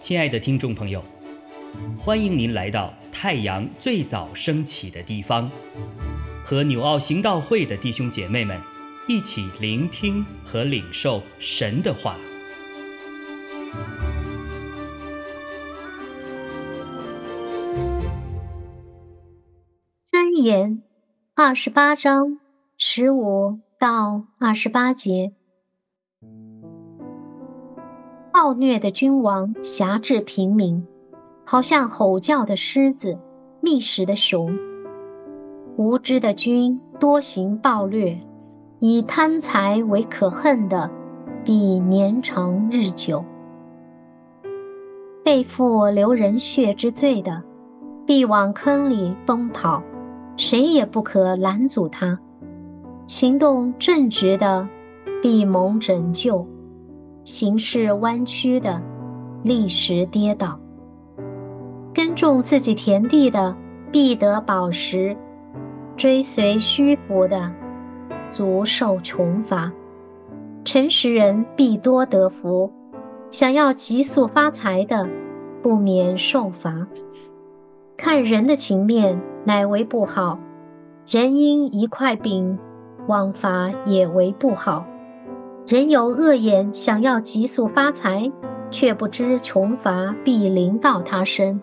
亲爱的听众朋友，欢迎您来到太阳最早升起的地方，和纽奥行道会的弟兄姐妹们一起聆听和领受神的话。箴言二十八章十五到二十八节。暴虐的君王辖制平民，好像吼叫的狮子、觅食的熊。无知的君多行暴虐，以贪财为可恨的，必年长日久。背负流人血之罪的，必往坑里奔跑，谁也不可拦阻他。行动正直的，必蒙拯救。行事弯曲的，立时跌倒；耕种自己田地的，必得宝石；追随虚浮的，足受穷乏。诚实人必多得福，想要急速发财的，不免受罚。看人的情面，乃为不好；人因一块饼，枉法也为不好。人有恶言，想要急速发财，却不知穷乏必临到他身。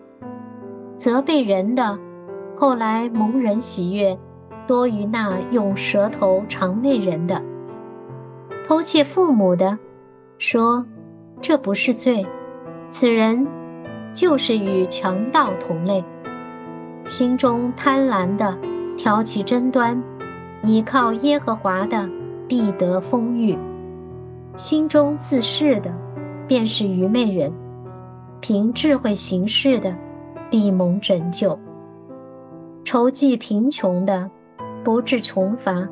责备人的，后来蒙人喜悦，多于那用舌头尝味人的。偷窃父母的，说这不是罪，此人就是与强盗同类。心中贪婪的，挑起争端，倚靠耶和华的，必得丰裕。心中自恃的，便是愚昧人；凭智慧行事的，必蒙拯救。筹济贫穷的，不致穷乏；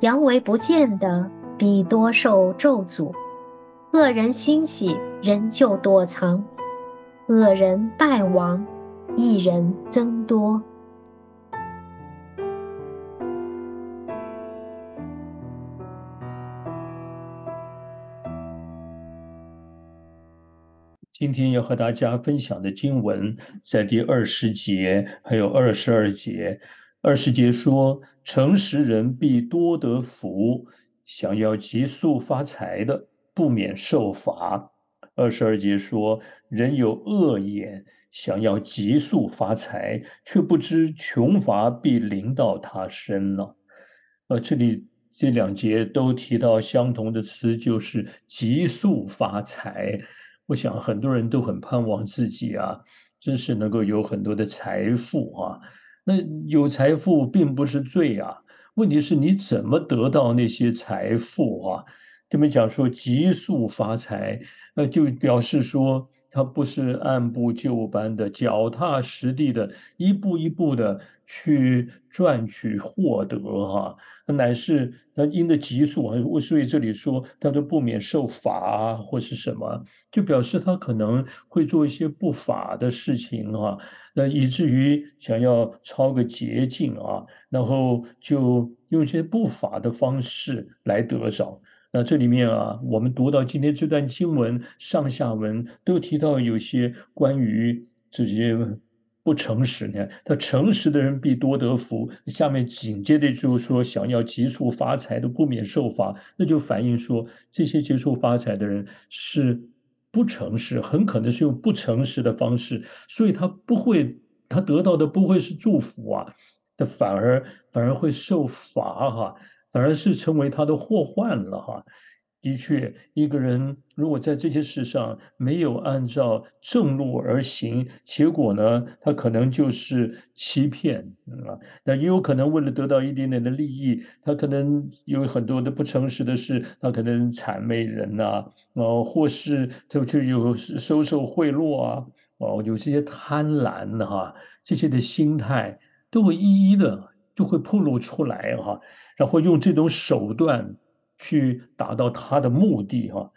阳为不见的，必多受咒诅。恶人兴起，人就躲藏；恶人败亡，一人增多。今天要和大家分享的经文在第二十节，还有二十二节。二十节说：“诚实人必多得福，想要急速发财的，不免受罚。”二十二节说：“人有恶眼，想要急速发财，却不知穷乏必临到他身呢。”呃，这里这两节都提到相同的词，就是急速发财。我想很多人都很盼望自己啊，真是能够有很多的财富啊。那有财富并不是罪啊，问题是你怎么得到那些财富啊？这边讲说急速发财，那就表示说。他不是按部就班的、脚踏实地的、一步一步的去赚取获得哈，乃是他因的急速啊，所以这里说他都不免受罚啊或是什么，就表示他可能会做一些不法的事情啊，那以至于想要抄个捷径啊，然后就用一些不法的方式来得着。那这里面啊，我们读到今天这段经文上下文都提到有些关于这些不诚实呢。他诚实的人必多得福。下面紧接着就是说，想要急速发财的不免受罚，那就反映说这些急速发财的人是不诚实，很可能是用不诚实的方式，所以他不会，他得到的不会是祝福啊，他反而反而会受罚哈。反而是成为他的祸患了哈。的确，一个人如果在这些事上没有按照正路而行，结果呢，他可能就是欺骗啊。那也有可能为了得到一点点的利益，他可能有很多的不诚实的事，他可能谄媚人呐，哦，或是就去有收受贿赂啊，哦，有这些贪婪的哈，这些的心态都会一一的就会暴露出来哈。然后用这种手段去达到他的目的，哈，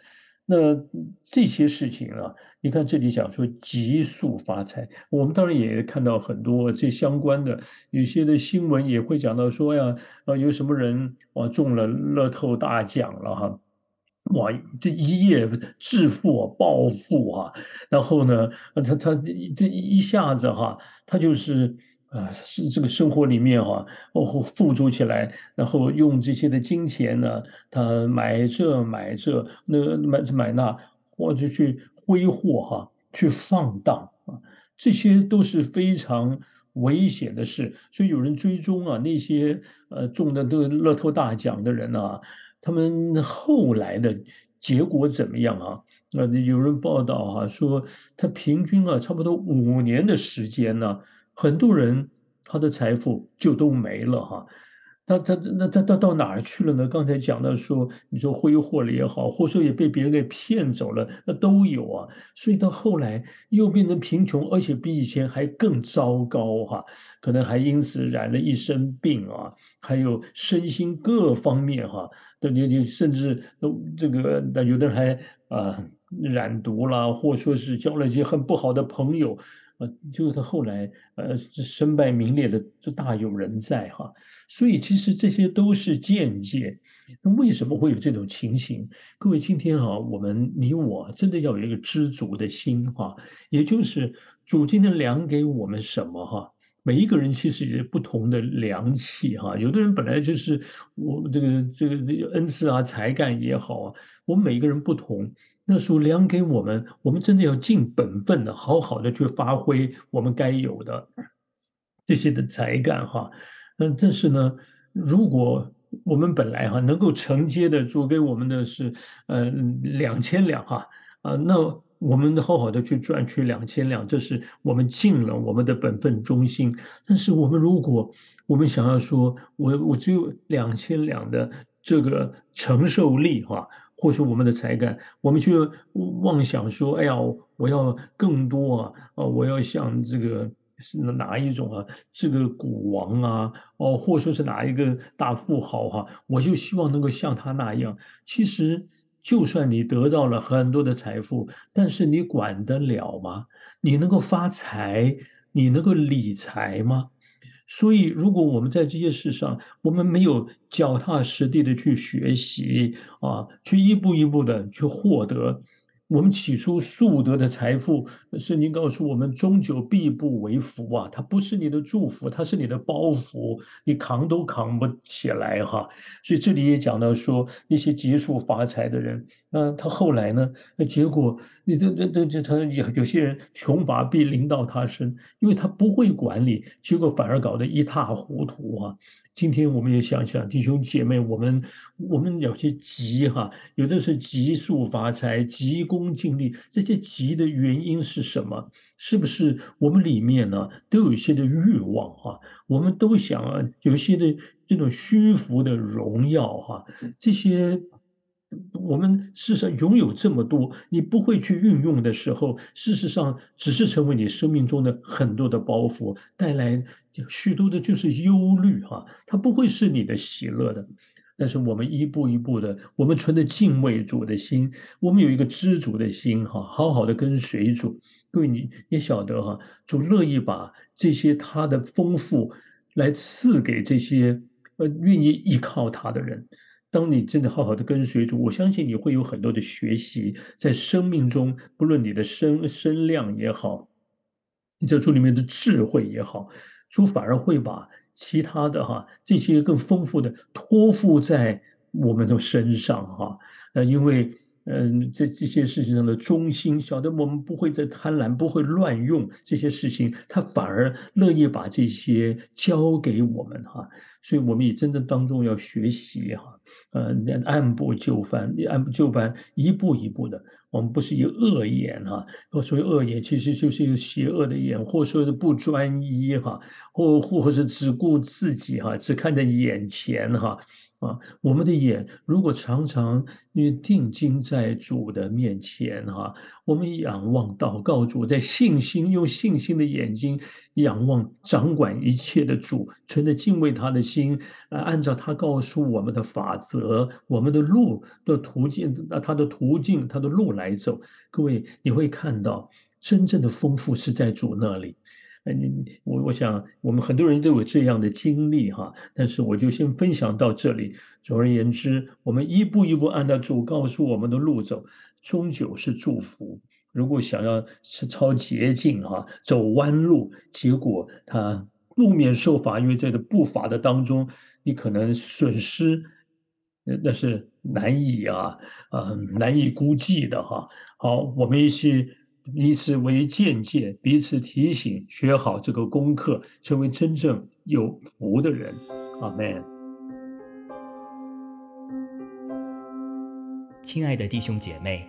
那这些事情啊，你看这里讲说急速发财，我们当然也看到很多这相关的，有些的新闻也会讲到说呀，啊有什么人啊中了乐透大奖了哈，哇这一夜致富啊暴富啊，然后呢，他他这一下子哈，他就是。啊，是这个生活里面哈，哦，付诸起来，然后用这些的金钱呢，他买这买这，那买这买那，或者去挥霍哈，去放荡啊，这些都是非常危险的事。所以有人追踪啊，那些呃中的这个乐透大奖的人啊，他们后来的结果怎么样啊？呃，有人报道啊，说他平均啊，差不多五年的时间呢。很多人他的财富就都没了哈，他他那他他到哪儿去了呢？刚才讲的说，你说挥霍了也好，或者说也被别人给骗走了，那都有啊。所以到后来又变成贫穷，而且比以前还更糟糕哈，可能还因此染了一身病啊，还有身心各方面哈，那你你甚至都这个那有的人还啊染毒了，或说是交了一些很不好的朋友。呃，就是他后来呃身败名裂的，就大有人在哈。所以其实这些都是间接。那为什么会有这种情形？各位，今天哈，我们你我真的要有一个知足的心哈，也就是主今天量给我们什么哈。每一个人其实也不同的良气哈，有的人本来就是我这个这个这个恩赐啊才干也好啊，我们每一个人不同。那属量给我们，我们真的要尽本分的，好好的去发挥我们该有的这些的才干哈。那但是呢，如果我们本来哈能够承接的主给我们的是呃两千两哈啊，那我们好好的去赚取两千两，这是我们尽了我们的本分忠心。但是我们如果我们想要说，我我只有两千两的这个承受力哈。或是我们的才干，我们去妄想说：“哎呀，我要更多啊！啊，我要像这个是哪一种啊？这个股王啊，哦，或者说是哪一个大富豪哈？我就希望能够像他那样。其实，就算你得到了很多的财富，但是你管得了吗？你能够发财？你能够理财吗？”所以，如果我们在这些事上，我们没有脚踏实地的去学习啊，去一步一步的去获得。我们起初素得的财富，圣经告诉我们，终究必不为福啊！它不是你的祝福，它是你的包袱，你扛都扛不起来哈。所以这里也讲到说，那些急速发财的人，那他后来呢？那结果，你这这这这，他有有些人穷乏必临到他身，因为他不会管理，结果反而搞得一塌糊涂啊。今天我们也想想，弟兄姐妹，我们我们有些急哈，有的是急速发财、急功近利，这些急的原因是什么？是不是我们里面呢都有一些的欲望哈？我们都想啊，有些的这种虚浮的荣耀哈，这些。我们事实上拥有这么多，你不会去运用的时候，事实上只是成为你生命中的很多的包袱，带来许多的就是忧虑哈，它不会是你的喜乐的。但是我们一步一步的，我们存着敬畏主的心，我们有一个知足的心哈，好好的跟随主。各位你也晓得哈，主乐意把这些他的丰富来赐给这些呃愿意依靠他的人。当你真的好好的跟随主，我相信你会有很多的学习，在生命中，不论你的声声量也好，你在主里面的智慧也好，主反而会把其他的哈这些更丰富的托付在我们的身上哈，呃，因为。嗯，这这些事情上的忠心，晓得我们不会再贪婪，不会乱用这些事情，他反而乐意把这些交给我们哈。所以，我们也真的当中要学习哈，呃，按部就班，按部就班，一步一步的。我们不是一个恶眼哈，所谓恶眼，其实就是一个邪恶的眼，或说是不专一哈，或或者是只顾自己哈，只看着眼前哈。啊，我们的眼如果常常因为定睛在主的面前哈，我们仰望祷告主，在信心用信心的眼睛仰望掌管一切的主，存着敬畏他的心，啊，按照他告诉我们的法则，我们的路的途径，那他的途径，他的路来走。各位，你会看到真正的丰富是在主那里。哎，你我我想，我们很多人都有这样的经历哈，但是我就先分享到这里。总而言之，我们一步一步按照主告诉我们的路走，终究是祝福。如果想要是抄捷径哈，走弯路，结果他路面受罚，因为在这步伐的当中，你可能损失，那那是难以啊啊难以估计的哈。好，我们一起。以此为鉴戒，彼此提醒，学好这个功课，成为真正有福的人。阿门。亲爱的弟兄姐妹，